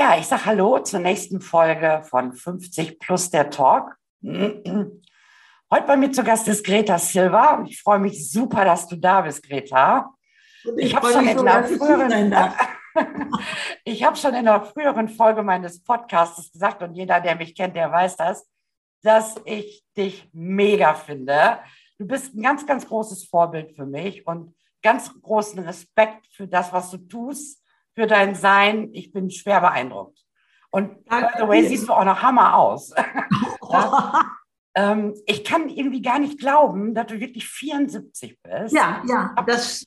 Ja, ich sage Hallo zur nächsten Folge von 50 plus der Talk. Heute bei mir zu Gast ist Greta Silva. Ich freue mich super, dass du da bist, Greta. Ich, ich habe schon, in der früheren, ich hab schon in der früheren Folge meines Podcasts gesagt, und jeder, der mich kennt, der weiß das, dass ich dich mega finde. Du bist ein ganz, ganz großes Vorbild für mich und ganz großen Respekt für das, was du tust für dein Sein. Ich bin schwer beeindruckt. Und by the way, siehst du auch noch Hammer aus. ja? ähm, ich kann irgendwie gar nicht glauben, dass du wirklich 74 bist. Ja, ja, das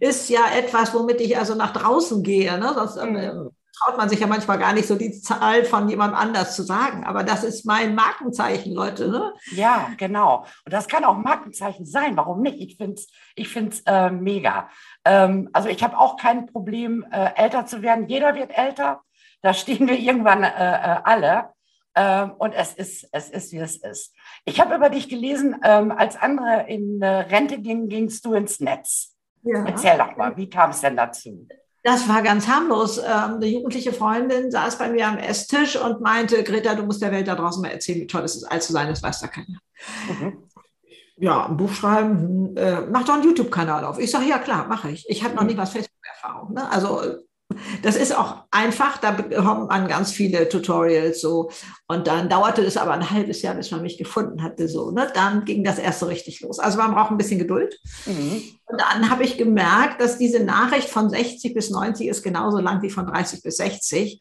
ist ja etwas, womit ich also nach draußen gehe. Ne? Sonst, mhm traut man sich ja manchmal gar nicht so die Zahl von jemand anders zu sagen. Aber das ist mein Markenzeichen, Leute. Ne? Ja, genau. Und das kann auch Markenzeichen sein. Warum nicht? Ich finde es ich find's, äh, mega. Ähm, also ich habe auch kein Problem, äh, älter zu werden. Jeder wird älter. Da stehen wir irgendwann äh, äh alle. Ähm, und es ist, es ist, wie es ist. Ich habe über dich gelesen, ähm, als andere in äh, Rente gingen, gingst du ins Netz. Ja. Erzähl doch mal, wie kam es denn dazu? Das war ganz harmlos. Ähm, eine jugendliche Freundin saß bei mir am Esstisch und meinte, Greta, du musst der Welt da draußen mal erzählen, wie toll es ist, alt zu sein, das weiß da keiner. Mhm. Ja, ein Buch schreiben, äh, mach doch einen YouTube-Kanal auf. Ich sage, ja klar, mache ich. Ich habe noch nie was Facebook-Erfahrung. Ne? Also das ist auch einfach, da bekommt man ganz viele Tutorials so. Und dann dauerte es aber ein halbes Jahr, bis man mich gefunden hatte. So, ne? Dann ging das erste richtig los. Also man braucht ein bisschen Geduld. Mhm. Und dann habe ich gemerkt, dass diese Nachricht von 60 bis 90 ist genauso lang wie von 30 bis 60.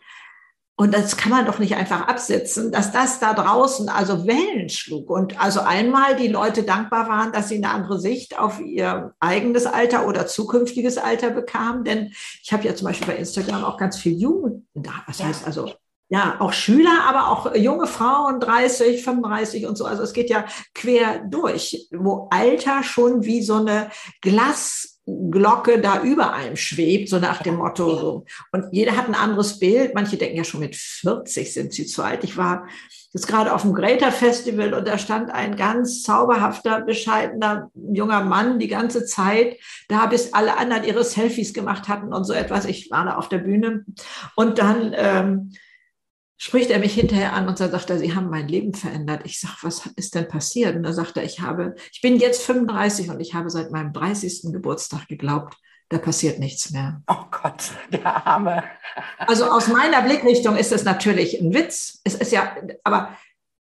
Und das kann man doch nicht einfach absitzen, dass das da draußen also Wellen schlug und also einmal die Leute dankbar waren, dass sie eine andere Sicht auf ihr eigenes Alter oder zukünftiges Alter bekamen. Denn ich habe ja zum Beispiel bei Instagram auch ganz viel Jugend da. Was heißt also ja, auch Schüler, aber auch junge Frauen, 30, 35 und so. Also es geht ja quer durch, wo Alter schon wie so eine Glas Glocke da über einem schwebt, so nach dem Motto. So. Und jeder hat ein anderes Bild. Manche denken ja schon mit 40 sind sie zu alt. Ich war jetzt gerade auf dem Greater Festival und da stand ein ganz zauberhafter, bescheidener junger Mann die ganze Zeit da, bis alle anderen ihre Selfies gemacht hatten und so etwas. Ich war da auf der Bühne und dann ähm, spricht er mich hinterher an und dann sagt er, Sie haben mein Leben verändert. Ich sage, was ist denn passiert? Und dann sagt er, ich habe, ich bin jetzt 35 und ich habe seit meinem 30. Geburtstag geglaubt, da passiert nichts mehr. Oh Gott, der Arme. Also aus meiner Blickrichtung ist es natürlich ein Witz. Es ist ja, aber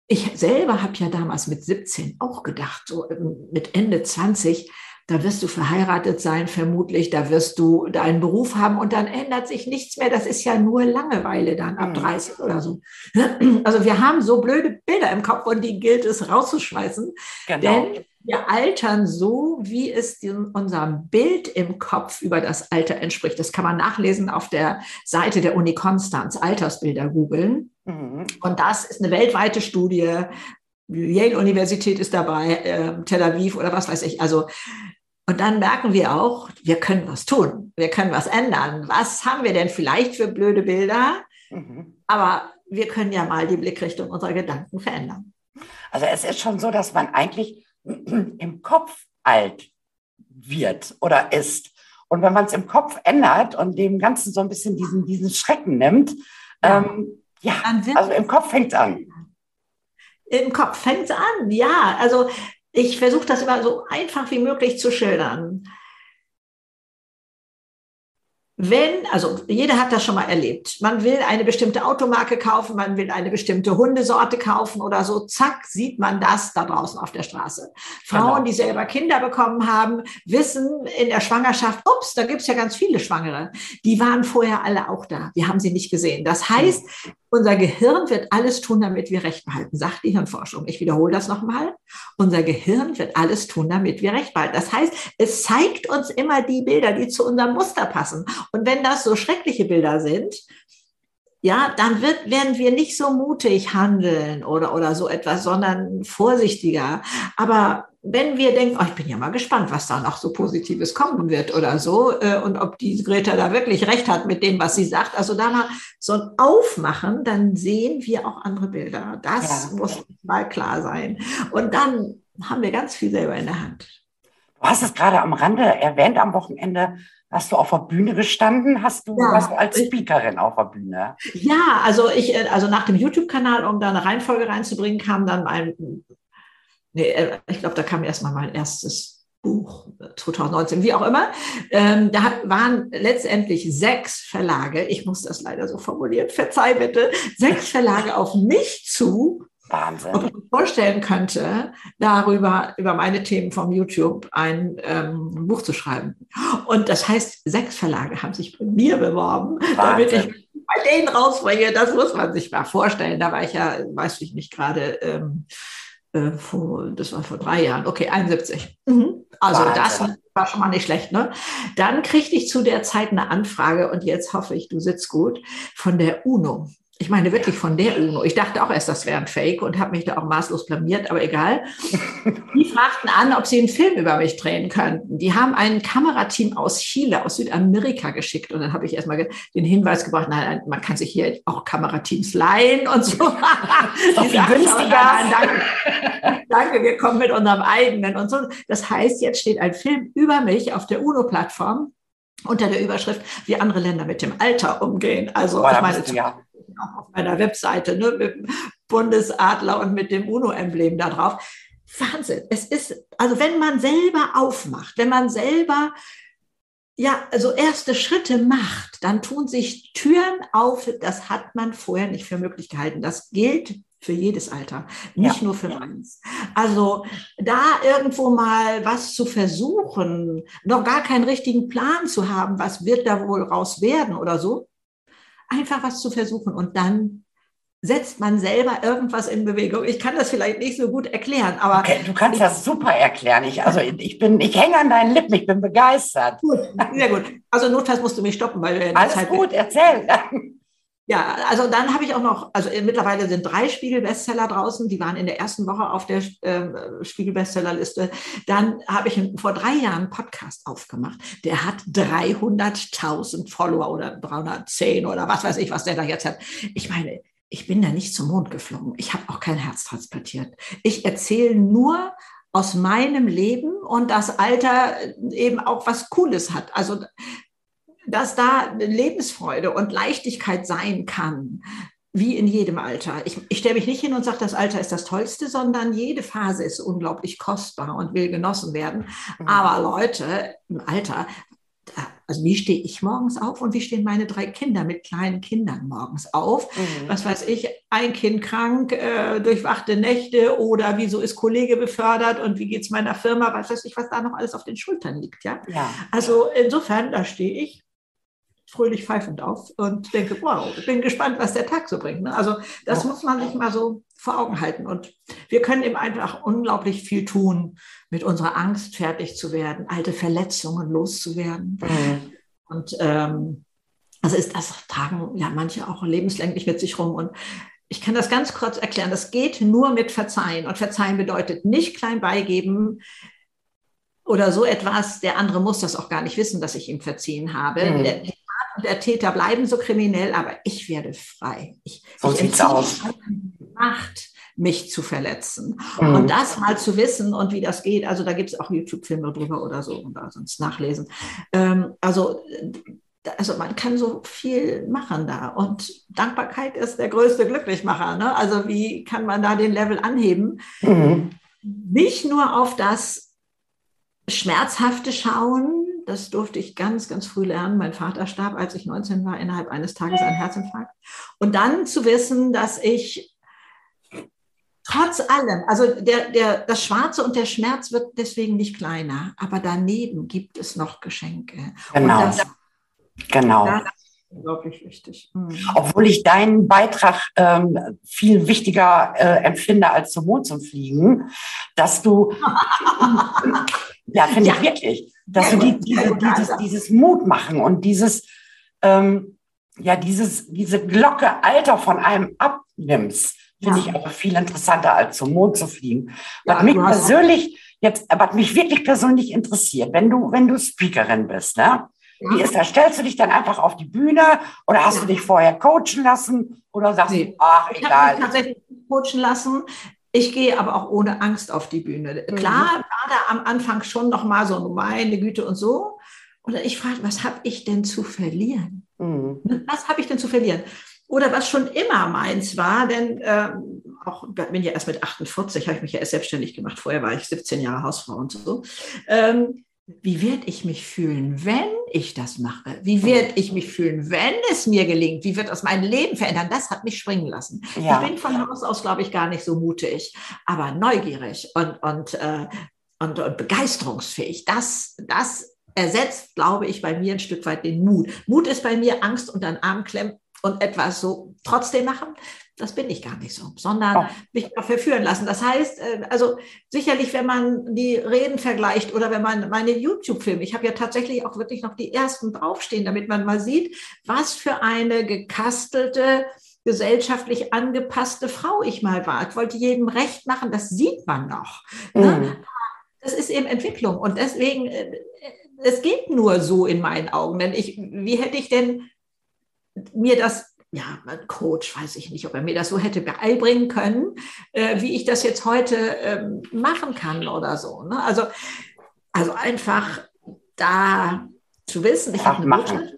ich selber habe ja damals mit 17 auch gedacht, so mit Ende 20, da wirst du verheiratet sein, vermutlich, da wirst du deinen Beruf haben und dann ändert sich nichts mehr. Das ist ja nur Langeweile dann ab 30 mhm. oder so. Also wir haben so blöde Bilder im Kopf und die gilt es rauszuschmeißen. Genau. Denn wir altern so, wie es unserem Bild im Kopf über das Alter entspricht. Das kann man nachlesen auf der Seite der Uni Konstanz, Altersbilder googeln. Mhm. Und das ist eine weltweite Studie. Yale-Universität ist dabei, äh, Tel Aviv oder was weiß ich. Also und dann merken wir auch, wir können was tun, wir können was ändern. Was haben wir denn vielleicht für blöde Bilder? Mhm. Aber wir können ja mal die Blickrichtung unserer Gedanken verändern. Also es ist schon so, dass man eigentlich im Kopf alt wird oder ist. Und wenn man es im Kopf ändert und dem Ganzen so ein bisschen diesen, diesen Schrecken nimmt, ja, ähm, ja also im Kopf fängt es an. Im Kopf fängt es an, ja. Also ich versuche das immer so einfach wie möglich zu schildern. Wenn, also jeder hat das schon mal erlebt, man will eine bestimmte Automarke kaufen, man will eine bestimmte Hundesorte kaufen oder so, zack, sieht man das da draußen auf der Straße. Frauen, genau. die selber Kinder bekommen haben, wissen in der Schwangerschaft, ups, da gibt's ja ganz viele Schwangere, die waren vorher alle auch da, wir haben sie nicht gesehen. Das heißt, unser Gehirn wird alles tun, damit wir Recht behalten, sagt die Hirnforschung. Ich wiederhole das nochmal. Unser Gehirn wird alles tun, damit wir Recht behalten. Das heißt, es zeigt uns immer die Bilder, die zu unserem Muster passen. Und wenn das so schreckliche Bilder sind, ja, dann wird, werden wir nicht so mutig handeln oder, oder so etwas, sondern vorsichtiger. Aber wenn wir denken, oh, ich bin ja mal gespannt, was da noch so Positives kommen wird oder so, äh, und ob die Greta da wirklich recht hat mit dem, was sie sagt, also da mal so ein Aufmachen, dann sehen wir auch andere Bilder. Das ja. muss mal klar sein. Und dann haben wir ganz viel selber in der Hand. Du hast es gerade am Rande erwähnt, am Wochenende Hast du auf der Bühne gestanden? Hast du, ja, warst du als Speakerin auf der Bühne? Ja, also ich, äh, also nach dem YouTube-Kanal, um da eine Reihenfolge reinzubringen, kam dann mein, nee, äh, ich glaube, da kam erstmal mein erstes Buch 2019, wie auch immer. Ähm, da waren letztendlich sechs Verlage, ich muss das leider so formulieren, verzeih bitte, sechs Verlage auf mich zu, Wahnsinn. Ob ich mir vorstellen könnte, darüber, über meine Themen vom YouTube ein ähm, Buch zu schreiben. Und das heißt, sechs Verlage haben sich bei mir beworben, Wahnsinn. damit ich bei denen rausbringe. Das muss man sich mal vorstellen. Da war ich ja, weiß ich nicht, gerade, ähm, äh, vor, das war vor drei Jahren, okay, 71. Mhm. Also Wahnsinn. das war schon mal nicht schlecht. Ne? Dann kriegte ich zu der Zeit eine Anfrage und jetzt hoffe ich, du sitzt gut, von der UNO. Ich meine wirklich von der UNO. Ich dachte auch erst, das wäre ein Fake und habe mich da auch maßlos blamiert, aber egal. Die fragten an, ob sie einen Film über mich drehen könnten. Die haben ein Kamerateam aus Chile, aus Südamerika geschickt. Und dann habe ich erstmal den Hinweis gebracht, nein, man kann sich hier auch Kamerateams leihen und so. Viel günstiger. Danke, danke, wir kommen mit unserem eigenen und so. Das heißt, jetzt steht ein Film über mich auf der UNO-Plattform unter der Überschrift, wie andere Länder mit dem Alter umgehen. Also, Boah, ich meine, ja auch auf meiner Webseite, ne, mit dem Bundesadler und mit dem UNO-Emblem da drauf. Wahnsinn. Es ist, also wenn man selber aufmacht, wenn man selber ja, also erste Schritte macht, dann tun sich Türen auf, das hat man vorher nicht für möglich gehalten. Das gilt für jedes Alter, nicht ja. nur für meins. Also da irgendwo mal was zu versuchen, noch gar keinen richtigen Plan zu haben, was wird da wohl raus werden oder so, einfach was zu versuchen und dann setzt man selber irgendwas in Bewegung. Ich kann das vielleicht nicht so gut erklären, aber. Okay, du kannst das super erklären. Ich, also ich bin, ich hänge an deinen Lippen, ich bin begeistert. Gut, sehr gut. Also notfalls musst du mich stoppen, weil du Alles Zeit gut, erzähl. Ja, also dann habe ich auch noch, also mittlerweile sind drei Spiegel-Bestseller draußen, die waren in der ersten Woche auf der äh, Spiegel-Bestseller-Liste. Dann habe ich vor drei Jahren einen Podcast aufgemacht. Der hat 300.000 Follower oder 310 oder was weiß ich, was der da jetzt hat. Ich meine, ich bin da nicht zum Mond geflogen. Ich habe auch kein Herz transplantiert. Ich erzähle nur aus meinem Leben und das Alter eben auch was Cooles hat. Also dass da Lebensfreude und Leichtigkeit sein kann, wie in jedem Alter. Ich, ich stelle mich nicht hin und sage, das Alter ist das Tollste, sondern jede Phase ist unglaublich kostbar und will genossen werden. Mhm. Aber Leute im Alter, also wie stehe ich morgens auf und wie stehen meine drei Kinder mit kleinen Kindern morgens auf? Mhm. Was weiß ich, ein Kind krank, äh, durchwachte Nächte oder wieso ist Kollege befördert und wie geht es meiner Firma? Was weiß ich, was da noch alles auf den Schultern liegt. Ja? ja. Also insofern, da stehe ich fröhlich pfeifend auf und denke, wow, ich bin gespannt, was der Tag so bringt. Ne? Also das muss man sich mal so vor Augen halten. Und wir können eben einfach unglaublich viel tun, mit unserer Angst fertig zu werden, alte Verletzungen loszuwerden. Mhm. Und ähm, also ist das tragen ja manche auch lebenslänglich mit sich rum. Und ich kann das ganz kurz erklären. Das geht nur mit Verzeihen. Und Verzeihen bedeutet nicht klein beigeben, oder so etwas, der andere muss das auch gar nicht wissen, dass ich ihm verziehen habe. Mhm. Der, der Täter bleiben so kriminell, aber ich werde frei. Ich, so ich sieht's aus. Macht, mich zu verletzen. Mhm. Und das mal zu wissen und wie das geht, also da gibt es auch YouTube-Filme drüber oder so und da sonst nachlesen. Ähm, also also man kann so viel machen da. Und Dankbarkeit ist der größte Glücklichmacher. Ne? Also wie kann man da den Level anheben? Mhm. Nicht nur auf das Schmerzhafte schauen, Das durfte ich ganz, ganz früh lernen. Mein Vater starb, als ich 19 war, innerhalb eines Tages an Herzinfarkt. Und dann zu wissen, dass ich trotz allem, also der, der, das Schwarze und der Schmerz wird deswegen nicht kleiner, aber daneben gibt es noch Geschenke. Genau. Das, genau. Das ist unglaublich wichtig. Mhm. Obwohl ich deinen Beitrag ähm, viel wichtiger äh, empfinde als zum Mond zu fliegen, dass du, ja, finde ich wirklich, dass du die, diese, dieses, dieses Mut machen und dieses, ähm, ja, dieses, diese Glocke Alter von einem abnimmst Finde ja. ich aber viel interessanter, als zum Mond zu fliegen. Was ja, mich persönlich jetzt, was mich wirklich persönlich interessiert, wenn du, wenn du Speakerin bist, ne? Wie ist das? Stellst du dich dann einfach auf die Bühne oder hast ja. du dich vorher coachen lassen oder sagst nee. du, ach, egal? Ich habe mich tatsächlich coachen lassen. Ich gehe aber auch ohne Angst auf die Bühne. Mhm. Klar, war da am Anfang schon noch mal so, meine Güte und so. Oder ich frage, was habe ich denn zu verlieren? Mhm. Was habe ich denn zu verlieren? oder was schon immer meins war, denn äh, auch bin ja erst mit 48, habe ich mich ja erst selbstständig gemacht. Vorher war ich 17 Jahre Hausfrau und so. Ähm, wie werde ich mich fühlen, wenn ich das mache? Wie werde ich mich fühlen, wenn es mir gelingt? Wie wird das mein Leben verändern? Das hat mich springen lassen. Ja. Ich bin von Haus aus, glaube ich, gar nicht so mutig, aber neugierig und, und, äh, und, und begeisterungsfähig. Das, das ersetzt, glaube ich, bei mir ein Stück weit den Mut. Mut ist bei mir Angst und dann Arm klemmen und etwas so trotzdem machen, das bin ich gar nicht so, sondern oh. mich dafür führen lassen. Das heißt, äh, also sicherlich, wenn man die Reden vergleicht oder wenn man meine YouTube-Filme, ich habe ja tatsächlich auch wirklich noch die ersten draufstehen, damit man mal sieht, was für eine gekastelte, gesellschaftlich angepasste Frau ich mal war. Ich wollte jedem recht machen, das sieht man noch. Ne? Mhm. Das ist eben Entwicklung und deswegen, äh, es geht nur so in meinen Augen. Denn ich, wie hätte ich denn mir das, ja, mein Coach, weiß ich nicht, ob er mir das so hätte beibringen können, äh, wie ich das jetzt heute ähm, machen kann oder so. Ne? Also, also einfach da zu wissen, ich habe eine machen.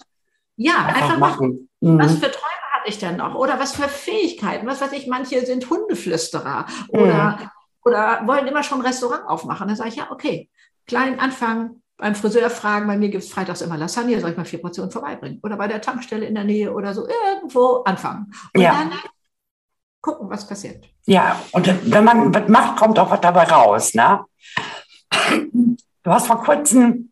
Ja, einfach, einfach machen. machen. Was mhm. für Träume hatte ich denn noch? Oder was für Fähigkeiten? Was weiß ich, manche sind Hundeflüsterer oder, mhm. oder wollen immer schon ein Restaurant aufmachen. Dann sage ich, ja, okay, klein anfangen, beim Friseur fragen, bei mir gibt es freitags immer Lasagne, soll ich mal vier Portionen vorbeibringen? Oder bei der Tankstelle in der Nähe oder so, irgendwo anfangen. Und ja. dann gucken, was passiert. Ja, und wenn man was macht, kommt auch was dabei raus. Ne? Du hast vor kurzem,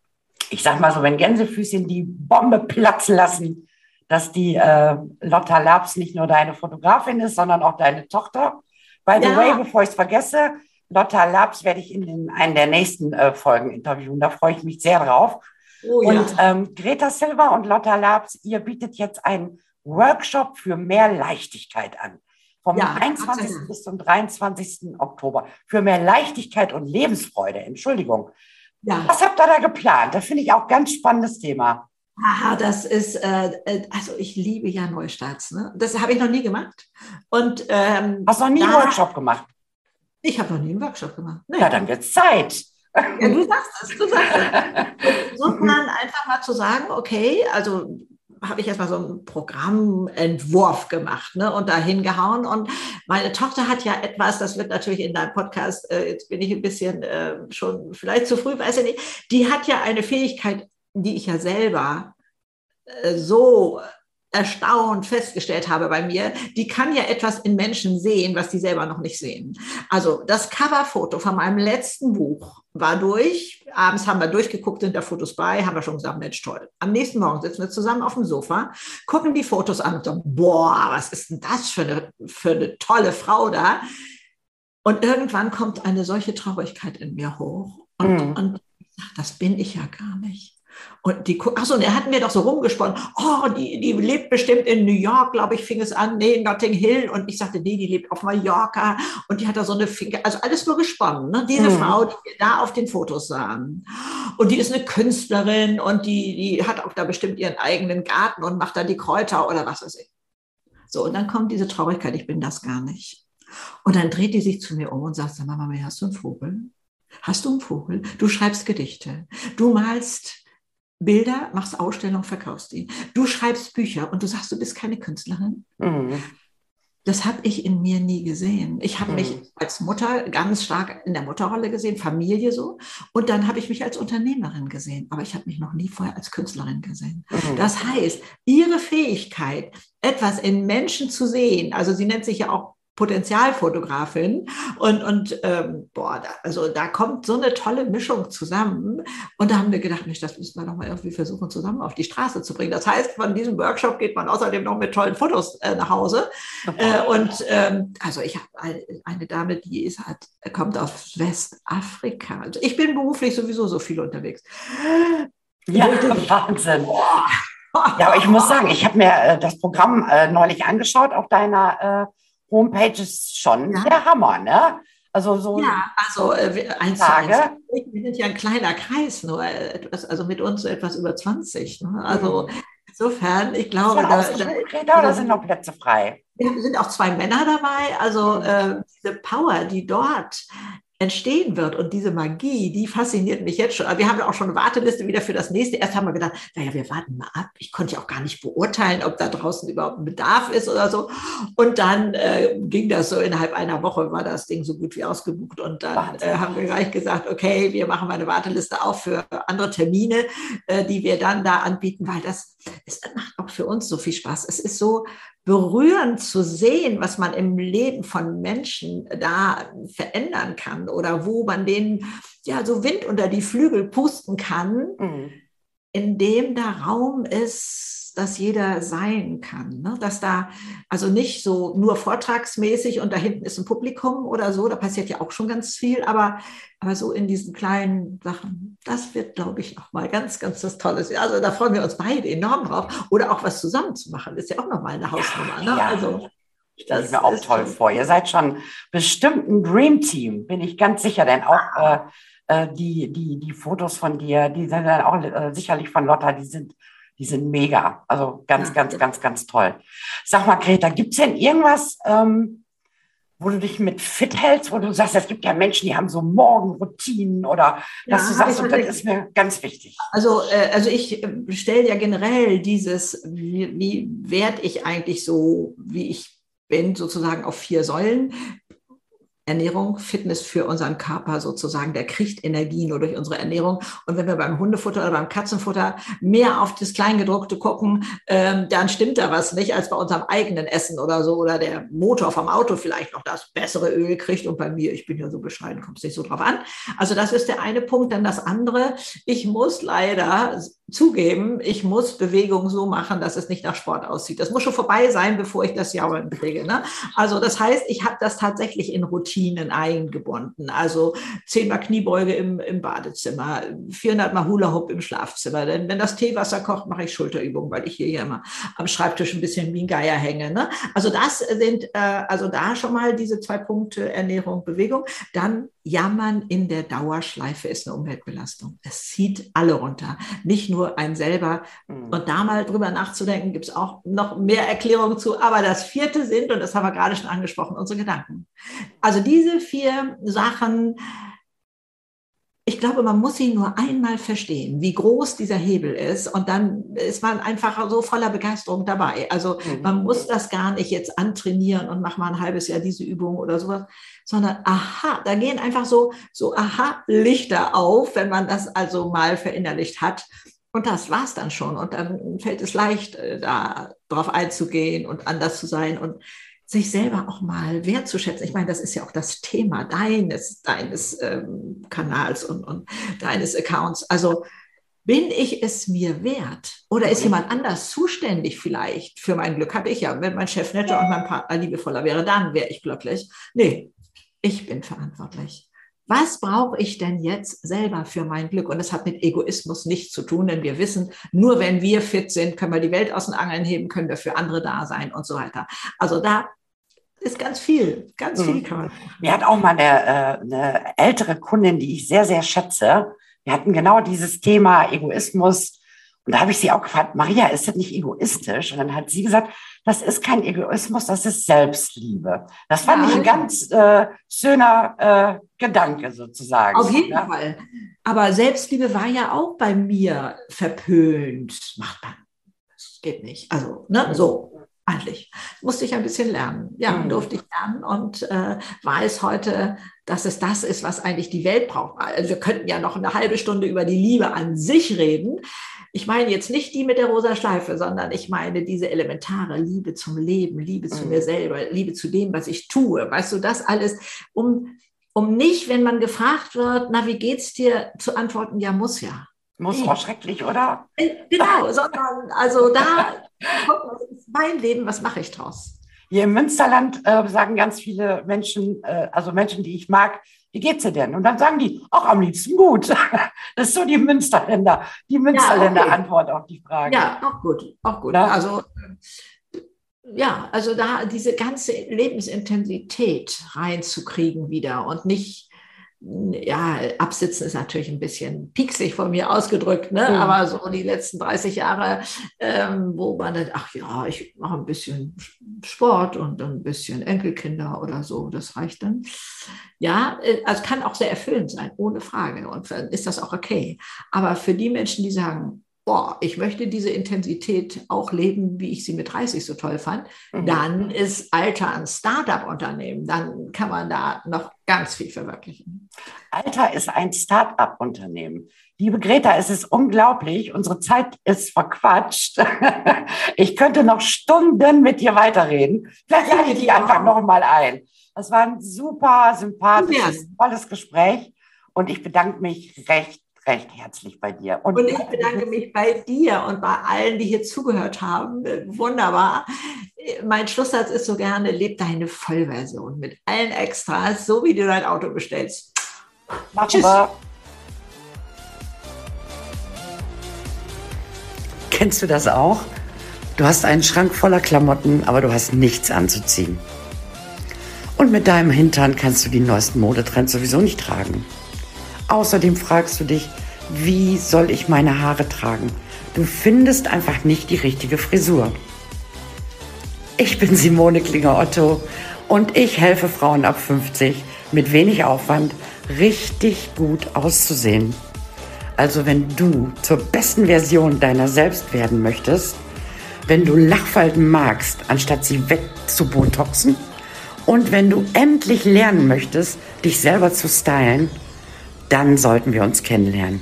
ich sag mal so, wenn Gänsefüßchen die Bombe platzen lassen, dass die äh, Lotta Labs nicht nur deine Fotografin ist, sondern auch deine Tochter. By the ja. way, bevor ich es vergesse, Lotta Labs werde ich in den, einen der nächsten äh, Folgen interviewen. Da freue ich mich sehr drauf. Oh, ja. Und ähm, Greta Silva und Lotta Labs, ihr bietet jetzt einen Workshop für mehr Leichtigkeit an. Vom ja, 21. Absolut. bis zum 23. Oktober. Für mehr Leichtigkeit und Lebensfreude. Entschuldigung. Ja. Was habt ihr da geplant? Das finde ich auch ein ganz spannendes Thema. Aha, das ist, äh, äh, also ich liebe ja Neustarts. Ne? Das habe ich noch nie gemacht. Und, ähm, Hast du noch nie einen Workshop gemacht? Ich habe noch nie einen Workshop gemacht. Nee. Ja, dann wird es Zeit. Ja, du sagst es, du sagst es. Insofern einfach mal zu sagen, okay, also habe ich erstmal so einen Programmentwurf gemacht ne, und da hingehauen. Und meine Tochter hat ja etwas, das wird natürlich in deinem Podcast, äh, jetzt bin ich ein bisschen äh, schon vielleicht zu früh, weiß ich nicht, die hat ja eine Fähigkeit, die ich ja selber äh, so erstaunt festgestellt habe bei mir, die kann ja etwas in Menschen sehen, was die selber noch nicht sehen. Also das Coverfoto von meinem letzten Buch war durch. Abends haben wir durchgeguckt, sind da Fotos bei, haben wir schon gesagt, Mensch, toll. Am nächsten Morgen sitzen wir zusammen auf dem Sofa, gucken die Fotos an und sagen, boah, was ist denn das für eine, für eine tolle Frau da? Und irgendwann kommt eine solche Traurigkeit in mir hoch. Und, mhm. und ich sage, das bin ich ja gar nicht. Und die, achso, und er hat mir doch so rumgesponnen, oh, die, die lebt bestimmt in New York, glaube ich, fing es an, nee, Notting Hill. Und ich sagte, nee, die lebt auf Mallorca und die hat da so eine Finger, also alles nur gesponnen, ne? diese mhm. Frau, die wir da auf den Fotos sahen. Und die ist eine Künstlerin und die, die hat auch da bestimmt ihren eigenen Garten und macht da die Kräuter oder was weiß ich. So, und dann kommt diese Traurigkeit, ich bin das gar nicht. Und dann dreht die sich zu mir um und sagt, Mama, hast du einen Vogel? Hast du einen Vogel? Du schreibst Gedichte. Du malst Bilder, machst Ausstellungen, verkaufst die. Du schreibst Bücher und du sagst, du bist keine Künstlerin. Mhm. das habe ich in mir nie gesehen. Ich habe mhm. mich als Mutter ganz stark in der Mutterrolle gesehen, Familie so. Und dann habe ich mich als Unternehmerin gesehen. Aber ich habe mich noch nie vorher als Künstlerin gesehen. Mhm. Das heißt, ihre Fähigkeit, etwas in Menschen zu sehen, also sie nennt sich ja auch Potenzialfotografin. Und, und ähm, boah, da, also da kommt so eine tolle Mischung zusammen. Und da haben wir gedacht, Mensch, das müssen wir doch mal irgendwie versuchen, zusammen auf die Straße zu bringen. Das heißt, von diesem Workshop geht man außerdem noch mit tollen Fotos äh, nach Hause. Äh, und ähm, also ich habe eine, eine, Dame, die ist, hat, kommt aus Westafrika. Also ich bin beruflich sowieso so viel unterwegs. Ja, Wahnsinn. Ja, aber ich muss sagen, ich habe mir äh, das Programm äh, neulich angeschaut auf deiner äh, Homepage ist schon ja. der Hammer, ne? Also so ja, also äh, eins Tage. Eins, wir sind ja ein kleiner Kreis, nur etwas, also mit uns so etwas über 20. Ne? Also mhm. insofern, ich glaube, da, da, oder sind noch Plätze frei? Wir sind auch zwei Männer dabei. Also äh, diese Power, die dort entstehen wird. Und diese Magie, die fasziniert mich jetzt schon. Aber wir haben auch schon eine Warteliste wieder für das nächste. Erst haben wir gedacht, naja, wir warten mal ab. Ich konnte ja auch gar nicht beurteilen, ob da draußen überhaupt ein Bedarf ist oder so. Und dann äh, ging das so innerhalb einer Woche, war das Ding so gut wie ausgebucht. Und dann äh, haben wir gleich gesagt, okay, wir machen mal eine Warteliste auf für andere Termine, äh, die wir dann da anbieten, weil das, das macht auch für uns so viel Spaß. Es ist so berührend zu sehen, was man im Leben von Menschen da verändern kann oder wo man denen ja so Wind unter die Flügel pusten kann, mhm. Indem da Raum ist, dass jeder sein kann. Ne? Dass da also nicht so nur vortragsmäßig und da hinten ist ein Publikum oder so, da passiert ja auch schon ganz viel, aber, aber so in diesen kleinen Sachen, das wird, glaube ich, nochmal ganz, ganz was Tolles. Also da freuen wir uns beide enorm drauf. Oder auch was zusammen zu machen, ist ja auch nochmal eine Hausnummer. Ne? Ja. Also, das mir auch toll vor. Ihr seid schon bestimmt ein Dream Team, bin ich ganz sicher, denn auch äh, äh, die, die, die Fotos von dir, die sind dann auch äh, sicherlich von Lotta, die sind die sind mega. Also ganz, ganz, ganz, ganz toll. Sag mal, Greta, gibt es denn irgendwas, ähm, wo du dich mit fit hältst, wo du sagst, es gibt ja Menschen, die haben so Morgenroutinen oder dass ja, du sagst, und das ist mir ganz wichtig. Also, äh, also ich äh, stelle ja generell dieses, wie, wie werde ich eigentlich so, wie ich bin, sozusagen auf vier Säulen. Ernährung, Fitness für unseren Körper sozusagen, der kriegt Energie nur durch unsere Ernährung. Und wenn wir beim Hundefutter oder beim Katzenfutter mehr auf das Kleingedruckte gucken, ähm, dann stimmt da was nicht als bei unserem eigenen Essen oder so. Oder der Motor vom Auto vielleicht noch das bessere Öl kriegt. Und bei mir, ich bin ja so bescheiden, kommt es nicht so drauf an. Also das ist der eine Punkt. Dann das andere, ich muss leider zugeben, ich muss Bewegung so machen, dass es nicht nach Sport aussieht. Das muss schon vorbei sein, bevor ich das Jaulen kriege. Ne? Also das heißt, ich habe das tatsächlich in Routinen eingebunden. Also zehnmal Kniebeuge im, im Badezimmer, 400 Mal Hula Hoop im Schlafzimmer. Denn wenn das Teewasser kocht, mache ich Schulterübungen, weil ich hier ja immer am Schreibtisch ein bisschen wie ein Geier hänge. Ne? Also das sind, äh, also da schon mal diese zwei Punkte Ernährung, Bewegung. Dann Jammern in der Dauerschleife ist eine Umweltbelastung. Es zieht alle runter, nicht nur ein selber. Mhm. Und da mal drüber nachzudenken, gibt es auch noch mehr Erklärungen zu. Aber das vierte sind, und das haben wir gerade schon angesprochen, unsere Gedanken. Also diese vier Sachen, ich glaube, man muss ihn nur einmal verstehen, wie groß dieser Hebel ist. Und dann ist man einfach so voller Begeisterung dabei. Also mhm. man muss das gar nicht jetzt antrainieren und mach mal ein halbes Jahr diese Übung oder sowas, sondern aha, da gehen einfach so, so aha Lichter auf, wenn man das also mal verinnerlicht hat. Und das war's dann schon. Und dann fällt es leicht, äh, da drauf einzugehen und anders zu sein und sich selber auch mal wertzuschätzen. Ich meine, das ist ja auch das Thema deines, deines ähm, Kanals und, und deines Accounts. Also bin ich es mir wert? Oder ist jemand anders zuständig vielleicht für mein Glück? Hatte ich ja. Wenn mein Chef netter und mein Partner liebevoller wäre, dann wäre ich glücklich. Nee, ich bin verantwortlich. Was brauche ich denn jetzt selber für mein Glück? Und das hat mit Egoismus nichts zu tun, denn wir wissen, nur wenn wir fit sind, können wir die Welt aus den Angeln heben, können wir für andere da sein und so weiter. Also da ist ganz viel, ganz viel kann man. Mir hat auch mal eine, äh, eine ältere Kundin, die ich sehr, sehr schätze, wir hatten genau dieses Thema Egoismus. Und da habe ich sie auch gefragt, Maria, ist das nicht egoistisch? Und dann hat sie gesagt, das ist kein Egoismus, das ist Selbstliebe. Das fand ja, ich ein ganz äh, schöner äh, Gedanke sozusagen. Auf jeden ja? Fall. Aber Selbstliebe war ja auch bei mir verpönt. Macht man. Das geht nicht. Also, ne, so. Eigentlich. Musste ich ein bisschen lernen. Ja, mhm. durfte ich lernen und äh, weiß heute, dass es das ist, was eigentlich die Welt braucht. Also wir könnten ja noch eine halbe Stunde über die Liebe an sich reden. Ich meine jetzt nicht die mit der rosa Schleife, sondern ich meine diese elementare Liebe zum Leben, Liebe zu mhm. mir selber, Liebe zu dem, was ich tue. Weißt du, das alles, um, um nicht, wenn man gefragt wird, na, wie geht's dir, zu antworten, ja, muss ja. Muss auch schrecklich, oder? Äh, genau, sondern also da, das ist mein Leben, was mache ich draus? Hier im Münsterland äh, sagen ganz viele Menschen, äh, also Menschen, die ich mag, wie geht's dir denn? Und dann sagen die, auch am liebsten gut. Das ist so die Münsterländer, die Münsterländer ja, okay. Antwort auf die Frage. Ja, auch gut, auch gut. Ja? Also ja, also da diese ganze Lebensintensität reinzukriegen wieder und nicht ja, absitzen ist natürlich ein bisschen pieksig von mir ausgedrückt, ne? Mhm. aber so die letzten 30 Jahre, ähm, wo man dann, ach ja, ich mache ein bisschen Sport und ein bisschen Enkelkinder oder so, das reicht dann. Ja, äh, also kann auch sehr erfüllend sein, ohne Frage. Und dann ist das auch okay. Aber für die Menschen, die sagen, boah, ich möchte diese Intensität auch leben, wie ich sie mit 30 so toll fand, mhm. dann ist Alter ein Startup-Unternehmen. Dann kann man da noch ganz viel verwirklichen. Alter ist ein Startup-Unternehmen. Liebe Greta, es ist unglaublich. Unsere Zeit ist verquatscht. Ich könnte noch Stunden mit dir weiterreden. Vielleicht lade ich dich einfach noch mal ein. Das war ein super sympathisches, tolles Gespräch. Und ich bedanke mich recht recht herzlich bei dir. Und, und ich bedanke mich bei dir und bei allen, die hier zugehört haben. Wunderbar. Mein Schlusssatz ist so gerne, leb deine Vollversion mit allen Extras, so wie du dein Auto bestellst. Machen Tschüss. Wir. Kennst du das auch? Du hast einen Schrank voller Klamotten, aber du hast nichts anzuziehen. Und mit deinem Hintern kannst du die neuesten Modetrends sowieso nicht tragen. Außerdem fragst du dich, wie soll ich meine Haare tragen? Du findest einfach nicht die richtige Frisur. Ich bin Simone Klinger-Otto und ich helfe Frauen ab 50 mit wenig Aufwand richtig gut auszusehen. Also wenn du zur besten Version deiner selbst werden möchtest, wenn du Lachfalten magst, anstatt sie wegzubotoxen und wenn du endlich lernen möchtest, dich selber zu stylen, dann sollten wir uns kennenlernen.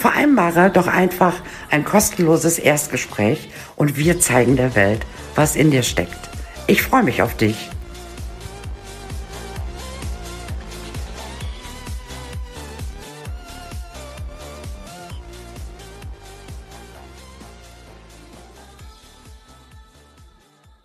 Vereinbare doch einfach ein kostenloses Erstgespräch und wir zeigen der Welt, was in dir steckt. Ich freue mich auf dich.